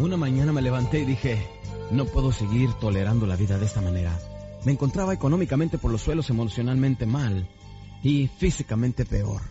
Una mañana me levanté y dije, no puedo seguir tolerando la vida de esta manera. Me encontraba económicamente por los suelos emocionalmente mal y físicamente peor.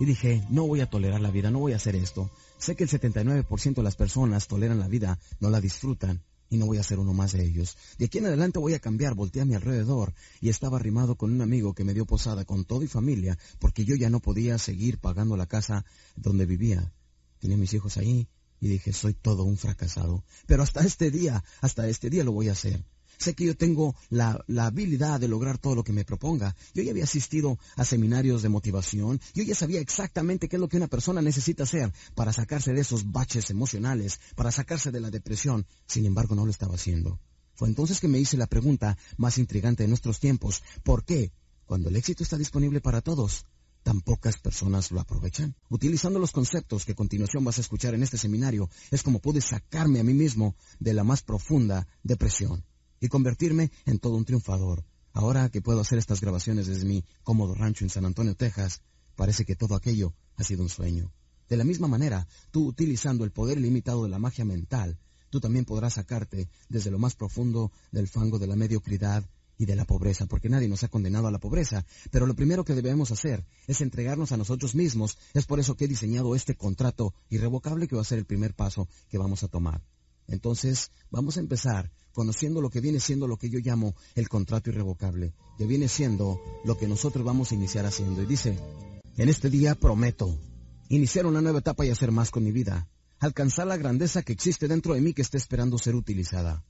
Y dije, no voy a tolerar la vida, no voy a hacer esto. Sé que el 79% de las personas toleran la vida, no la disfrutan, y no voy a ser uno más de ellos. De aquí en adelante voy a cambiar, volteé a mi alrededor y estaba arrimado con un amigo que me dio posada con todo y familia, porque yo ya no podía seguir pagando la casa donde vivía. Tenía mis hijos ahí, y dije, soy todo un fracasado. Pero hasta este día, hasta este día lo voy a hacer. Sé que yo tengo la, la, habilidad de lograr todo lo que me proponga. Yo ya había asistido a seminarios de motivación. Yo ya sabía exactamente qué es lo que una persona necesita hacer para sacarse de esos baches emocionales, para sacarse de la depresión. Sin embargo, no lo estaba haciendo. Fue entonces que me hice la pregunta más intrigante de nuestros tiempos. ¿Por qué? Cuando el éxito está disponible para todos, tan pocas personas lo aprovechan. Utilizando los conceptos que a continuación vas a escuchar en este seminario, es como pude sacarme a mí mismo de la más profunda depresión y convertirme en todo un triunfador. Ahora que puedo hacer estas grabaciones desde mi cómodo rancho en San Antonio, Texas, parece que todo aquello ha sido un sueño. De la misma manera, tú utilizando el poder ilimitado de la magia mental, tú también podrás sacarte desde lo más profundo del fango de la mediocridad y de la pobreza, porque nadie nos ha condenado a la pobreza. Pero lo primero que debemos hacer es entregarnos a nosotros mismos. Es por eso que he diseñado este contrato irrevocable que va a ser el primer paso que vamos a tomar. Entonces, vamos a empezar conociendo lo que viene siendo lo que yo llamo el contrato irrevocable, que viene siendo lo que nosotros vamos a iniciar haciendo. Y dice, en este día prometo iniciar una nueva etapa y hacer más con mi vida, alcanzar la grandeza que existe dentro de mí que está esperando ser utilizada.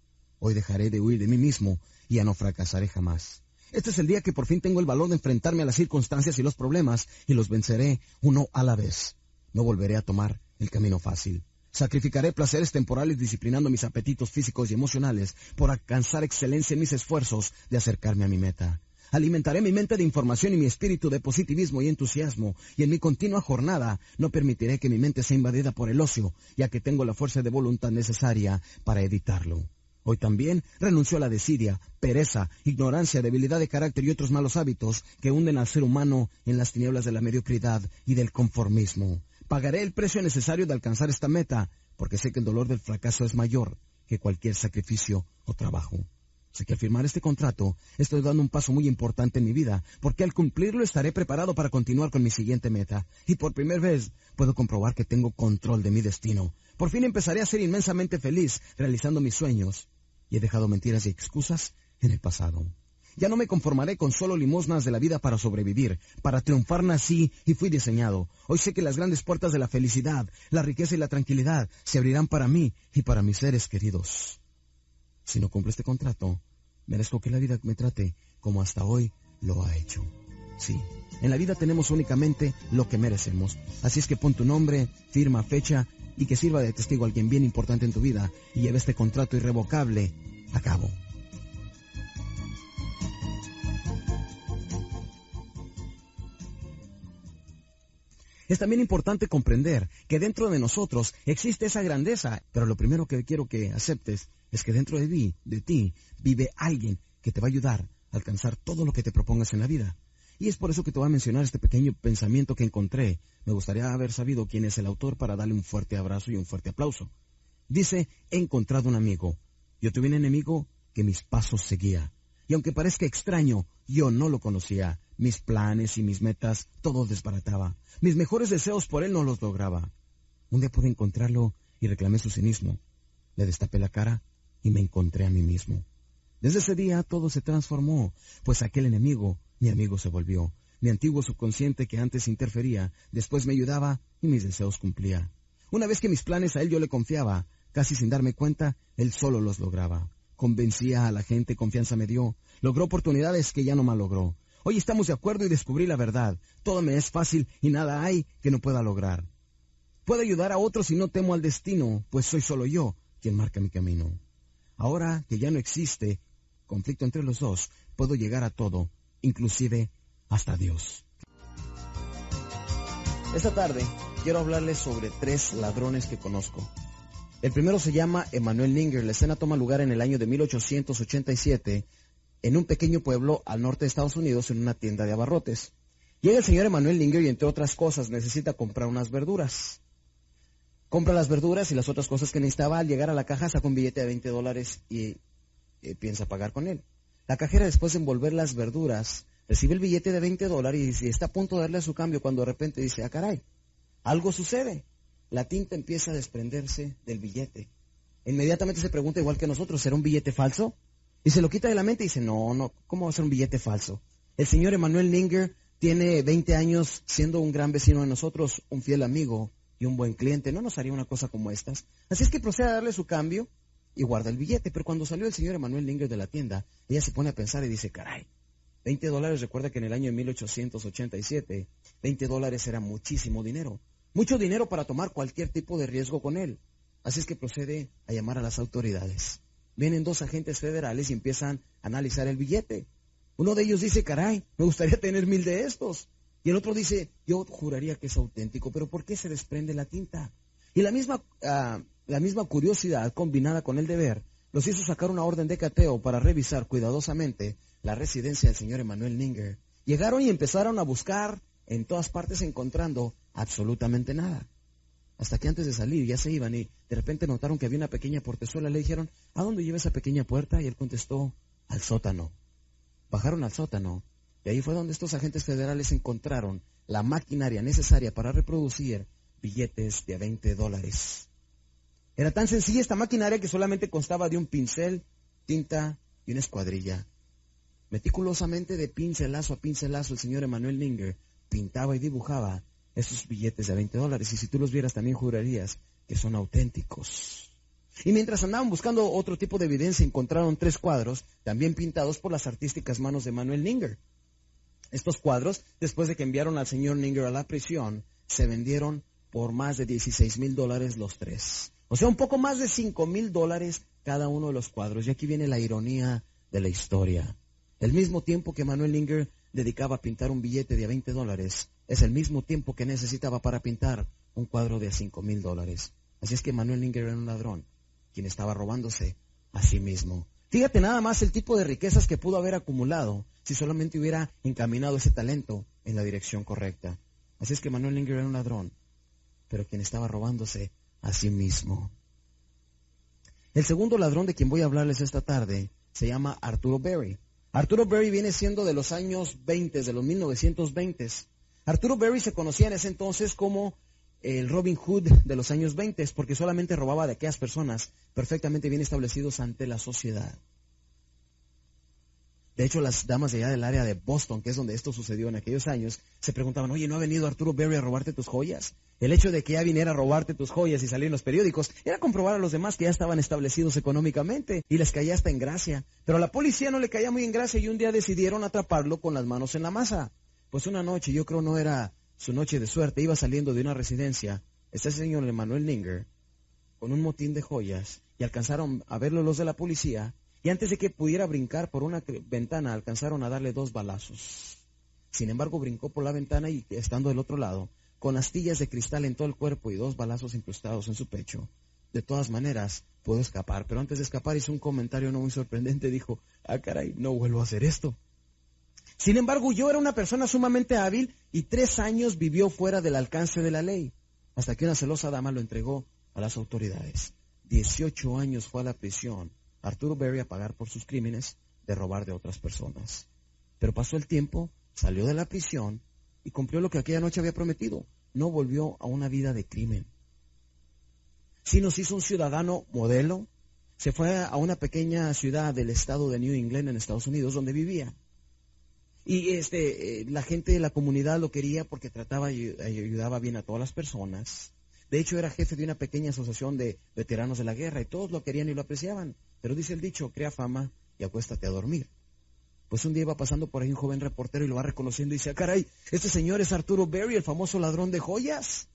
Hoy dejaré de huir de mí mismo y ya no fracasaré jamás. Este es el día que por fin tengo el valor de enfrentarme a las circunstancias y los problemas y los venceré uno a la vez. No volveré a tomar el camino fácil. Sacrificaré placeres temporales disciplinando mis apetitos físicos y emocionales por alcanzar excelencia en mis esfuerzos de acercarme a mi meta. Alimentaré mi mente de información y mi espíritu de positivismo y entusiasmo, y en mi continua jornada no permitiré que mi mente sea invadida por el ocio, ya que tengo la fuerza de voluntad necesaria para evitarlo. Hoy también renunció a la desidia, pereza, ignorancia, debilidad de carácter y otros malos hábitos que hunden al ser humano en las tinieblas de la mediocridad y del conformismo. Pagaré el precio necesario de alcanzar esta meta, porque sé que el dolor del fracaso es mayor que cualquier sacrificio o trabajo. Sé que al firmar este contrato estoy dando un paso muy importante en mi vida, porque al cumplirlo estaré preparado para continuar con mi siguiente meta. Y por primera vez puedo comprobar que tengo control de mi destino. Por fin empezaré a ser inmensamente feliz realizando mis sueños y he dejado mentiras y excusas en el pasado. Ya no me conformaré con solo limosnas de la vida para sobrevivir. Para triunfar nací y fui diseñado. Hoy sé que las grandes puertas de la felicidad, la riqueza y la tranquilidad se abrirán para mí y para mis seres queridos. Si no cumplo este contrato, merezco que la vida me trate como hasta hoy lo ha hecho. Sí, en la vida tenemos únicamente lo que merecemos. Así es que pon tu nombre, firma, fecha y que sirva de testigo a alguien bien importante en tu vida y lleve este contrato irrevocable a cabo. Es también importante comprender que dentro de nosotros existe esa grandeza, pero lo primero que quiero que aceptes es que dentro de ti, de ti, vive alguien que te va a ayudar a alcanzar todo lo que te propongas en la vida. Y es por eso que te voy a mencionar este pequeño pensamiento que encontré. Me gustaría haber sabido quién es el autor para darle un fuerte abrazo y un fuerte aplauso. Dice, he encontrado un amigo. Yo tuve un enemigo que mis pasos seguía. Y aunque parezca extraño, yo no lo conocía. Mis planes y mis metas, todo desbarataba. Mis mejores deseos por él no los lograba. Un día pude encontrarlo y reclamé su cinismo. Le destapé la cara y me encontré a mí mismo. Desde ese día todo se transformó, pues aquel enemigo, mi amigo se volvió. Mi antiguo subconsciente que antes interfería, después me ayudaba y mis deseos cumplía. Una vez que mis planes a él yo le confiaba, casi sin darme cuenta, él solo los lograba. Convencía a la gente, confianza me dio. Logró oportunidades que ya no malogró. Hoy estamos de acuerdo y descubrí la verdad. Todo me es fácil y nada hay que no pueda lograr. Puedo ayudar a otros y no temo al destino, pues soy solo yo quien marca mi camino. Ahora que ya no existe conflicto entre los dos, puedo llegar a todo, inclusive hasta Dios. Esta tarde quiero hablarles sobre tres ladrones que conozco. El primero se llama Emanuel Ninger. La escena toma lugar en el año de 1887 en un pequeño pueblo al norte de Estados Unidos en una tienda de abarrotes. Llega el señor Emanuel Linger y entre otras cosas necesita comprar unas verduras. Compra las verduras y las otras cosas que necesitaba. Al llegar a la caja saca un billete de 20 dólares y eh, piensa pagar con él. La cajera después de envolver las verduras recibe el billete de 20 dólares y está a punto de darle su cambio cuando de repente dice, ah caray, algo sucede. La tinta empieza a desprenderse del billete. Inmediatamente se pregunta igual que nosotros, ¿será un billete falso? Y se lo quita de la mente y dice, no, no, ¿cómo va a ser un billete falso? El señor Emanuel Ninger tiene 20 años siendo un gran vecino de nosotros, un fiel amigo y un buen cliente. No nos haría una cosa como estas. Así es que procede a darle su cambio y guarda el billete. Pero cuando salió el señor Emanuel Ninger de la tienda, ella se pone a pensar y dice, caray, 20 dólares, recuerda que en el año de 1887, 20 dólares era muchísimo dinero. Mucho dinero para tomar cualquier tipo de riesgo con él. Así es que procede a llamar a las autoridades vienen dos agentes federales y empiezan a analizar el billete. Uno de ellos dice, caray, me gustaría tener mil de estos. Y el otro dice, yo juraría que es auténtico, pero ¿por qué se desprende la tinta? Y la misma, ah, la misma curiosidad combinada con el deber los hizo sacar una orden de cateo para revisar cuidadosamente la residencia del señor Emanuel Ninger. Llegaron y empezaron a buscar en todas partes encontrando absolutamente nada. Hasta que antes de salir ya se iban y de repente notaron que había una pequeña portezuela. Le dijeron, ¿a dónde lleva esa pequeña puerta? Y él contestó, al sótano. Bajaron al sótano y ahí fue donde estos agentes federales encontraron la maquinaria necesaria para reproducir billetes de 20 dólares. Era tan sencilla esta maquinaria que solamente constaba de un pincel, tinta y una escuadrilla. Meticulosamente de pincelazo a pincelazo el señor Emanuel Ninger pintaba y dibujaba esos billetes de 20 dólares y si tú los vieras también jurarías que son auténticos. Y mientras andaban buscando otro tipo de evidencia, encontraron tres cuadros, también pintados por las artísticas manos de Manuel Ninger. Estos cuadros, después de que enviaron al señor Ninger a la prisión, se vendieron por más de 16 mil dólares los tres. O sea, un poco más de 5 mil dólares cada uno de los cuadros. Y aquí viene la ironía de la historia. El mismo tiempo que Manuel Ninger dedicaba a pintar un billete de 20 dólares, es el mismo tiempo que necesitaba para pintar un cuadro de cinco mil dólares. Así es que Manuel Linger era un ladrón, quien estaba robándose a sí mismo. Fíjate nada más el tipo de riquezas que pudo haber acumulado si solamente hubiera encaminado ese talento en la dirección correcta. Así es que Manuel Linger era un ladrón, pero quien estaba robándose a sí mismo. El segundo ladrón de quien voy a hablarles esta tarde se llama Arturo Berry. Arturo Berry viene siendo de los años 20, de los 1920. Arturo Berry se conocía en ese entonces como el Robin Hood de los años 20 porque solamente robaba de aquellas personas perfectamente bien establecidos ante la sociedad. De hecho, las damas de allá del área de Boston, que es donde esto sucedió en aquellos años, se preguntaban, oye, ¿no ha venido Arturo Berry a robarte tus joyas? El hecho de que ya viniera a robarte tus joyas y salir en los periódicos era comprobar a los demás que ya estaban establecidos económicamente y les caía hasta en gracia. Pero a la policía no le caía muy en gracia y un día decidieron atraparlo con las manos en la masa. Pues una noche, yo creo no era su noche de suerte, iba saliendo de una residencia, este señor Emanuel Ninger, con un motín de joyas, y alcanzaron a verlo los de la policía, y antes de que pudiera brincar por una ventana, alcanzaron a darle dos balazos. Sin embargo, brincó por la ventana y, estando del otro lado, con astillas de cristal en todo el cuerpo y dos balazos incrustados en su pecho. De todas maneras, pudo escapar, pero antes de escapar hizo un comentario no muy sorprendente. Dijo, ah, caray, no vuelvo a hacer esto. Sin embargo, yo era una persona sumamente hábil y tres años vivió fuera del alcance de la ley, hasta que una celosa dama lo entregó a las autoridades. Dieciocho años fue a la prisión Arturo Berry a pagar por sus crímenes de robar de otras personas. Pero pasó el tiempo, salió de la prisión y cumplió lo que aquella noche había prometido. No volvió a una vida de crimen. Sino se hizo un ciudadano modelo. Se fue a una pequeña ciudad del estado de New England en Estados Unidos donde vivía. Y este, eh, la gente de la comunidad lo quería porque trataba y ayudaba bien a todas las personas. De hecho, era jefe de una pequeña asociación de veteranos de la guerra y todos lo querían y lo apreciaban. Pero dice el dicho, crea fama y acuéstate a dormir. Pues un día iba pasando por ahí un joven reportero y lo va reconociendo y dice, ah, caray, este señor es Arturo Berry, el famoso ladrón de joyas.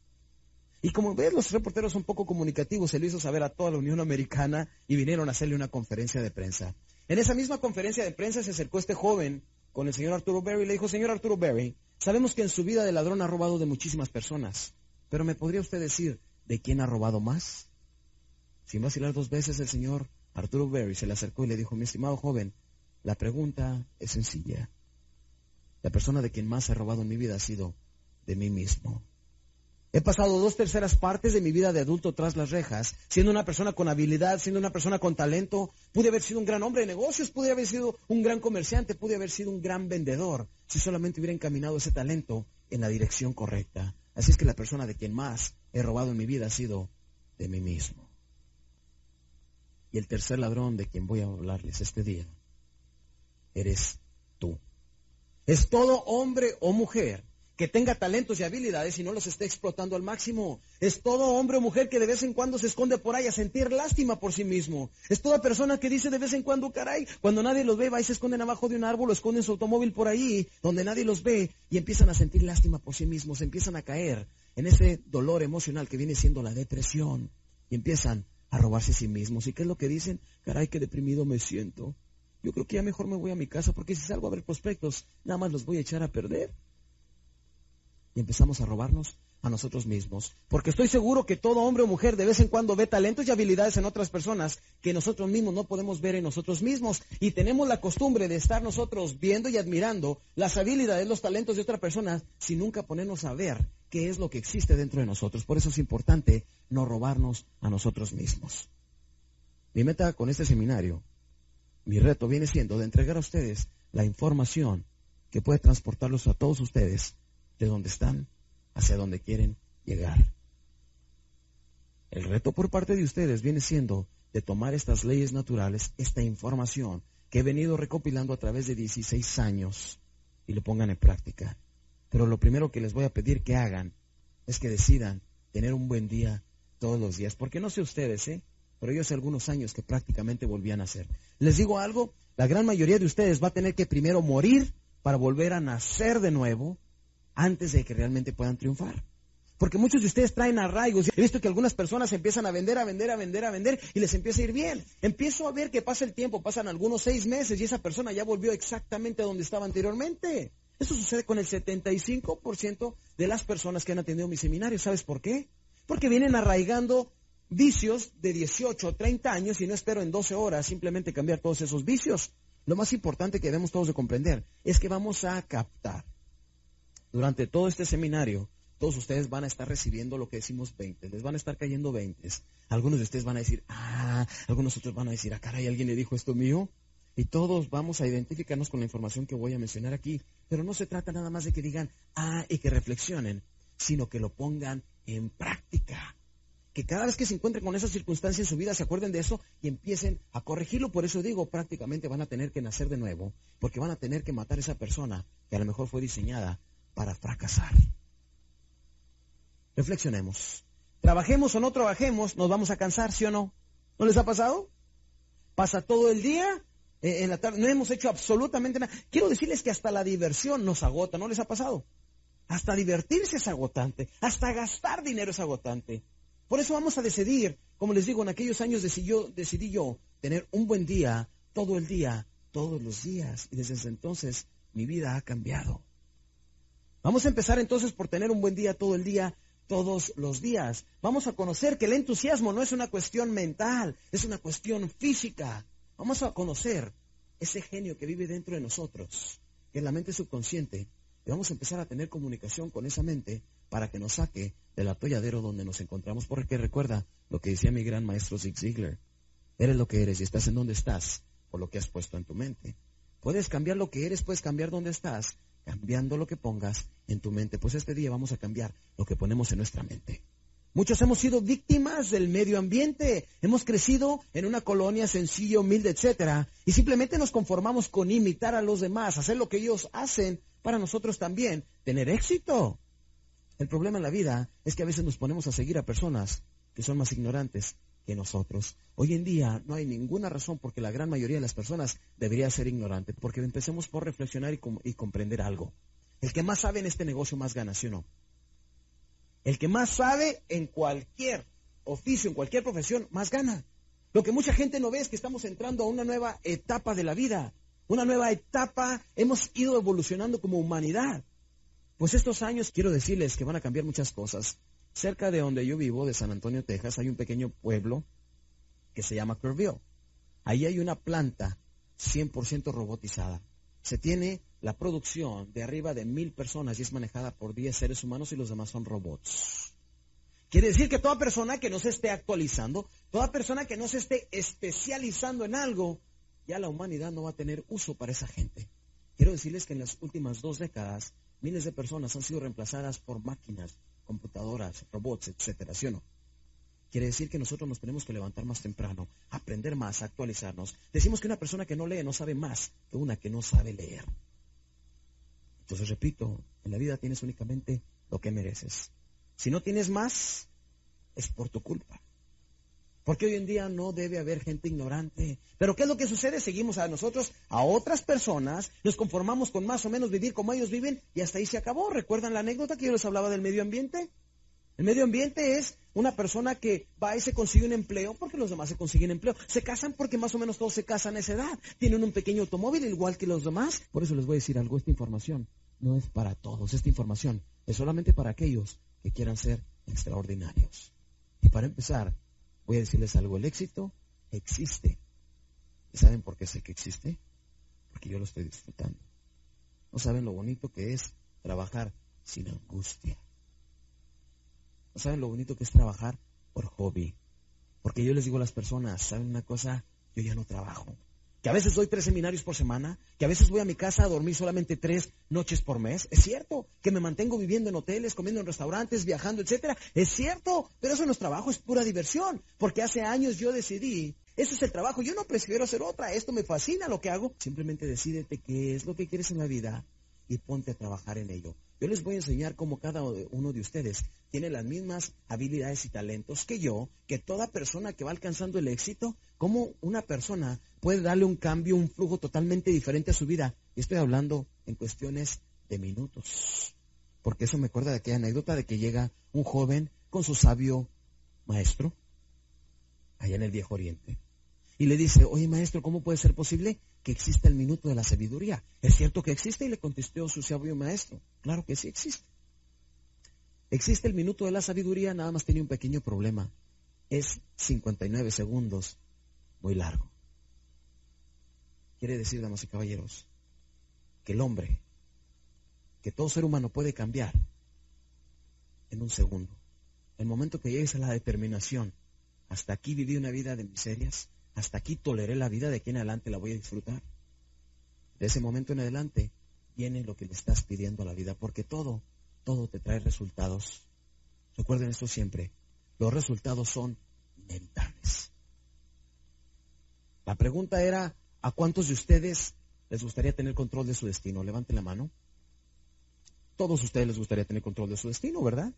Y como ves, los reporteros son poco comunicativos, se lo hizo saber a toda la Unión Americana y vinieron a hacerle una conferencia de prensa. En esa misma conferencia de prensa se acercó este joven con el señor Arturo Berry y le dijo, señor Arturo Berry, sabemos que en su vida de ladrón ha robado de muchísimas personas, pero ¿me podría usted decir de quién ha robado más? Sin vacilar dos veces, el señor Arturo Berry se le acercó y le dijo, mi estimado joven, la pregunta es sencilla. La persona de quien más he robado en mi vida ha sido de mí mismo. He pasado dos terceras partes de mi vida de adulto tras las rejas, siendo una persona con habilidad, siendo una persona con talento. Pude haber sido un gran hombre de negocios, pude haber sido un gran comerciante, pude haber sido un gran vendedor, si solamente hubiera encaminado ese talento en la dirección correcta. Así es que la persona de quien más he robado en mi vida ha sido de mí mismo. Y el tercer ladrón de quien voy a hablarles este día, eres tú. Es todo hombre o mujer que tenga talentos y habilidades y no los esté explotando al máximo. Es todo hombre o mujer que de vez en cuando se esconde por ahí a sentir lástima por sí mismo. Es toda persona que dice de vez en cuando, caray, cuando nadie los ve, va y se esconden abajo de un árbol o esconden su automóvil por ahí, donde nadie los ve, y empiezan a sentir lástima por sí mismos, empiezan a caer en ese dolor emocional que viene siendo la depresión, y empiezan a robarse a sí mismos. ¿Y qué es lo que dicen? Caray, qué deprimido me siento. Yo creo que ya mejor me voy a mi casa porque si salgo a ver prospectos, nada más los voy a echar a perder. Y empezamos a robarnos a nosotros mismos. Porque estoy seguro que todo hombre o mujer de vez en cuando ve talentos y habilidades en otras personas que nosotros mismos no podemos ver en nosotros mismos. Y tenemos la costumbre de estar nosotros viendo y admirando las habilidades, los talentos de otra persona sin nunca ponernos a ver qué es lo que existe dentro de nosotros. Por eso es importante no robarnos a nosotros mismos. Mi meta con este seminario, mi reto viene siendo de entregar a ustedes la información que puede transportarlos a todos ustedes de donde están hacia donde quieren llegar. El reto por parte de ustedes viene siendo de tomar estas leyes naturales, esta información que he venido recopilando a través de 16 años y lo pongan en práctica. Pero lo primero que les voy a pedir que hagan es que decidan tener un buen día todos los días. Porque no sé ustedes, ¿eh? Pero yo hace algunos años que prácticamente volvían a nacer. Les digo algo, la gran mayoría de ustedes va a tener que primero morir para volver a nacer de nuevo antes de que realmente puedan triunfar. Porque muchos de ustedes traen arraigos. He visto que algunas personas empiezan a vender, a vender, a vender, a vender y les empieza a ir bien. Empiezo a ver que pasa el tiempo, pasan algunos seis meses y esa persona ya volvió exactamente a donde estaba anteriormente. Eso sucede con el 75% de las personas que han atendido mi seminario. ¿Sabes por qué? Porque vienen arraigando vicios de 18 o 30 años y no espero en 12 horas simplemente cambiar todos esos vicios. Lo más importante que debemos todos de comprender es que vamos a captar. Durante todo este seminario, todos ustedes van a estar recibiendo lo que decimos 20, les van a estar cayendo 20. Algunos de ustedes van a decir, ah, algunos otros van a decir, ah, caray, ¿alguien le dijo esto mío? Y todos vamos a identificarnos con la información que voy a mencionar aquí. Pero no se trata nada más de que digan, ah, y que reflexionen, sino que lo pongan en práctica. que cada vez que se encuentren con esa circunstancia en su vida se acuerden de eso y empiecen a corregirlo. Por eso digo, prácticamente van a tener que nacer de nuevo, porque van a tener que matar a esa persona que a lo mejor fue diseñada para fracasar. Reflexionemos. Trabajemos o no trabajemos, nos vamos a cansar, ¿sí o no? ¿No les ha pasado? Pasa todo el día eh, en la tarde, no hemos hecho absolutamente nada. Quiero decirles que hasta la diversión nos agota, ¿no les ha pasado? Hasta divertirse es agotante, hasta gastar dinero es agotante. Por eso vamos a decidir, como les digo, en aquellos años decidí yo, decidí yo tener un buen día, todo el día, todos los días. Y desde entonces mi vida ha cambiado. Vamos a empezar entonces por tener un buen día todo el día, todos los días. Vamos a conocer que el entusiasmo no es una cuestión mental, es una cuestión física. Vamos a conocer ese genio que vive dentro de nosotros, que es la mente subconsciente, y vamos a empezar a tener comunicación con esa mente para que nos saque del atolladero donde nos encontramos. Porque recuerda lo que decía mi gran maestro Zig Ziglar. Eres lo que eres y estás en donde estás por lo que has puesto en tu mente. Puedes cambiar lo que eres, puedes cambiar donde estás, cambiando lo que pongas en tu mente. Pues este día vamos a cambiar lo que ponemos en nuestra mente. Muchos hemos sido víctimas del medio ambiente. Hemos crecido en una colonia sencilla, humilde, etcétera, y simplemente nos conformamos con imitar a los demás, hacer lo que ellos hacen para nosotros también tener éxito. El problema en la vida es que a veces nos ponemos a seguir a personas que son más ignorantes que nosotros. Hoy en día no hay ninguna razón porque la gran mayoría de las personas debería ser ignorante, porque empecemos por reflexionar y, y comprender algo. El que más sabe en este negocio más gana, ¿sí o no? El que más sabe en cualquier oficio, en cualquier profesión, más gana. Lo que mucha gente no ve es que estamos entrando a una nueva etapa de la vida, una nueva etapa, hemos ido evolucionando como humanidad. Pues estos años quiero decirles que van a cambiar muchas cosas. Cerca de donde yo vivo, de San Antonio, Texas, hay un pequeño pueblo que se llama Kerrville. Ahí hay una planta 100% robotizada. Se tiene la producción de arriba de mil personas y es manejada por 10 seres humanos y los demás son robots. Quiere decir que toda persona que no se esté actualizando, toda persona que no se esté especializando en algo, ya la humanidad no va a tener uso para esa gente. Quiero decirles que en las últimas dos décadas, miles de personas han sido reemplazadas por máquinas, computadoras, robots, etcétera, ¿sí o no? Quiere decir que nosotros nos tenemos que levantar más temprano, aprender más, actualizarnos. Decimos que una persona que no lee no sabe más que una que no sabe leer. Entonces, repito, en la vida tienes únicamente lo que mereces. Si no tienes más, es por tu culpa. Porque hoy en día no debe haber gente ignorante. Pero ¿qué es lo que sucede? Seguimos a nosotros, a otras personas, nos conformamos con más o menos vivir como ellos viven y hasta ahí se acabó. ¿Recuerdan la anécdota que yo les hablaba del medio ambiente? El medio ambiente es una persona que va y se consigue un empleo porque los demás se consiguen empleo. Se casan porque más o menos todos se casan a esa edad. Tienen un pequeño automóvil igual que los demás. Por eso les voy a decir algo, esta información no es para todos. Esta información es solamente para aquellos que quieran ser extraordinarios. Y para empezar, voy a decirles algo. El éxito existe. ¿Y saben por qué sé que existe? Porque yo lo estoy disfrutando. No saben lo bonito que es trabajar sin angustia saben lo bonito que es trabajar por hobby? Porque yo les digo a las personas, ¿saben una cosa? Yo ya no trabajo. Que a veces doy tres seminarios por semana, que a veces voy a mi casa a dormir solamente tres noches por mes. Es cierto, que me mantengo viviendo en hoteles, comiendo en restaurantes, viajando, etcétera. Es cierto, pero eso no es trabajo, es pura diversión. Porque hace años yo decidí, ese es el trabajo, yo no prefiero hacer otra, esto me fascina lo que hago. Simplemente decídete qué es lo que quieres en la vida y ponte a trabajar en ello. Yo les voy a enseñar cómo cada uno de ustedes tiene las mismas habilidades y talentos que yo, que toda persona que va alcanzando el éxito, cómo una persona puede darle un cambio, un flujo totalmente diferente a su vida. Y estoy hablando en cuestiones de minutos. Porque eso me acuerda de aquella anécdota de que llega un joven con su sabio maestro allá en el Viejo Oriente. Y le dice, oye maestro, ¿cómo puede ser posible que exista el minuto de la sabiduría? ¿Es cierto que existe? Y le contestó su sabio maestro, claro que sí existe. Existe el minuto de la sabiduría, nada más tiene un pequeño problema. Es 59 segundos, muy largo. Quiere decir, damas y caballeros, que el hombre, que todo ser humano puede cambiar en un segundo. El momento que llegues a la determinación, hasta aquí viví una vida de miserias, hasta aquí toleré la vida, de aquí en adelante la voy a disfrutar. De ese momento en adelante viene lo que le estás pidiendo a la vida, porque todo, todo te trae resultados. Recuerden esto siempre. los resultados son inevitables. La pregunta era, ¿a cuántos de ustedes les gustaría tener control de su destino? Levanten la mano. Todos ustedes les gustaría tener control de su destino, ¿verdad?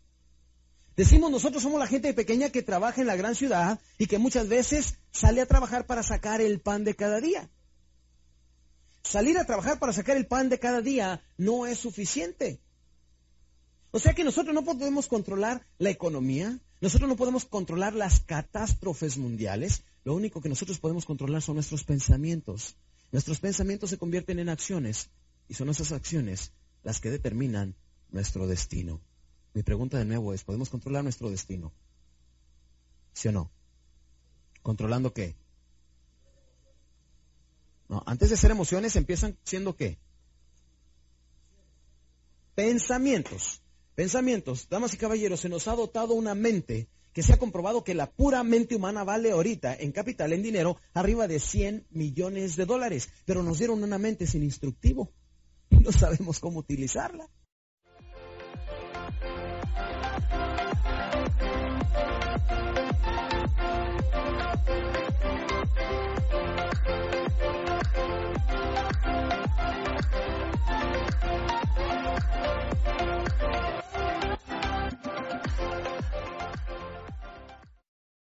Decimos nosotros somos la gente pequeña que trabaja en la gran ciudad y que muchas veces sale a trabajar para sacar el pan de cada día. Salir a trabajar para sacar el pan de cada día no es suficiente. O sea que nosotros no podemos controlar la economía, nosotros no podemos controlar las catástrofes mundiales, lo único que nosotros podemos controlar son nuestros pensamientos. Nuestros pensamientos se convierten en acciones y son esas acciones las que determinan nuestro destino. Mi pregunta de nuevo es, ¿podemos controlar nuestro destino? ¿Sí o no? ¿Controlando qué? No, antes de ser emociones empiezan siendo qué? Pensamientos. Pensamientos. Damas y caballeros, se nos ha dotado una mente que se ha comprobado que la pura mente humana vale ahorita en capital, en dinero, arriba de 100 millones de dólares. Pero nos dieron una mente sin instructivo y no sabemos cómo utilizarla.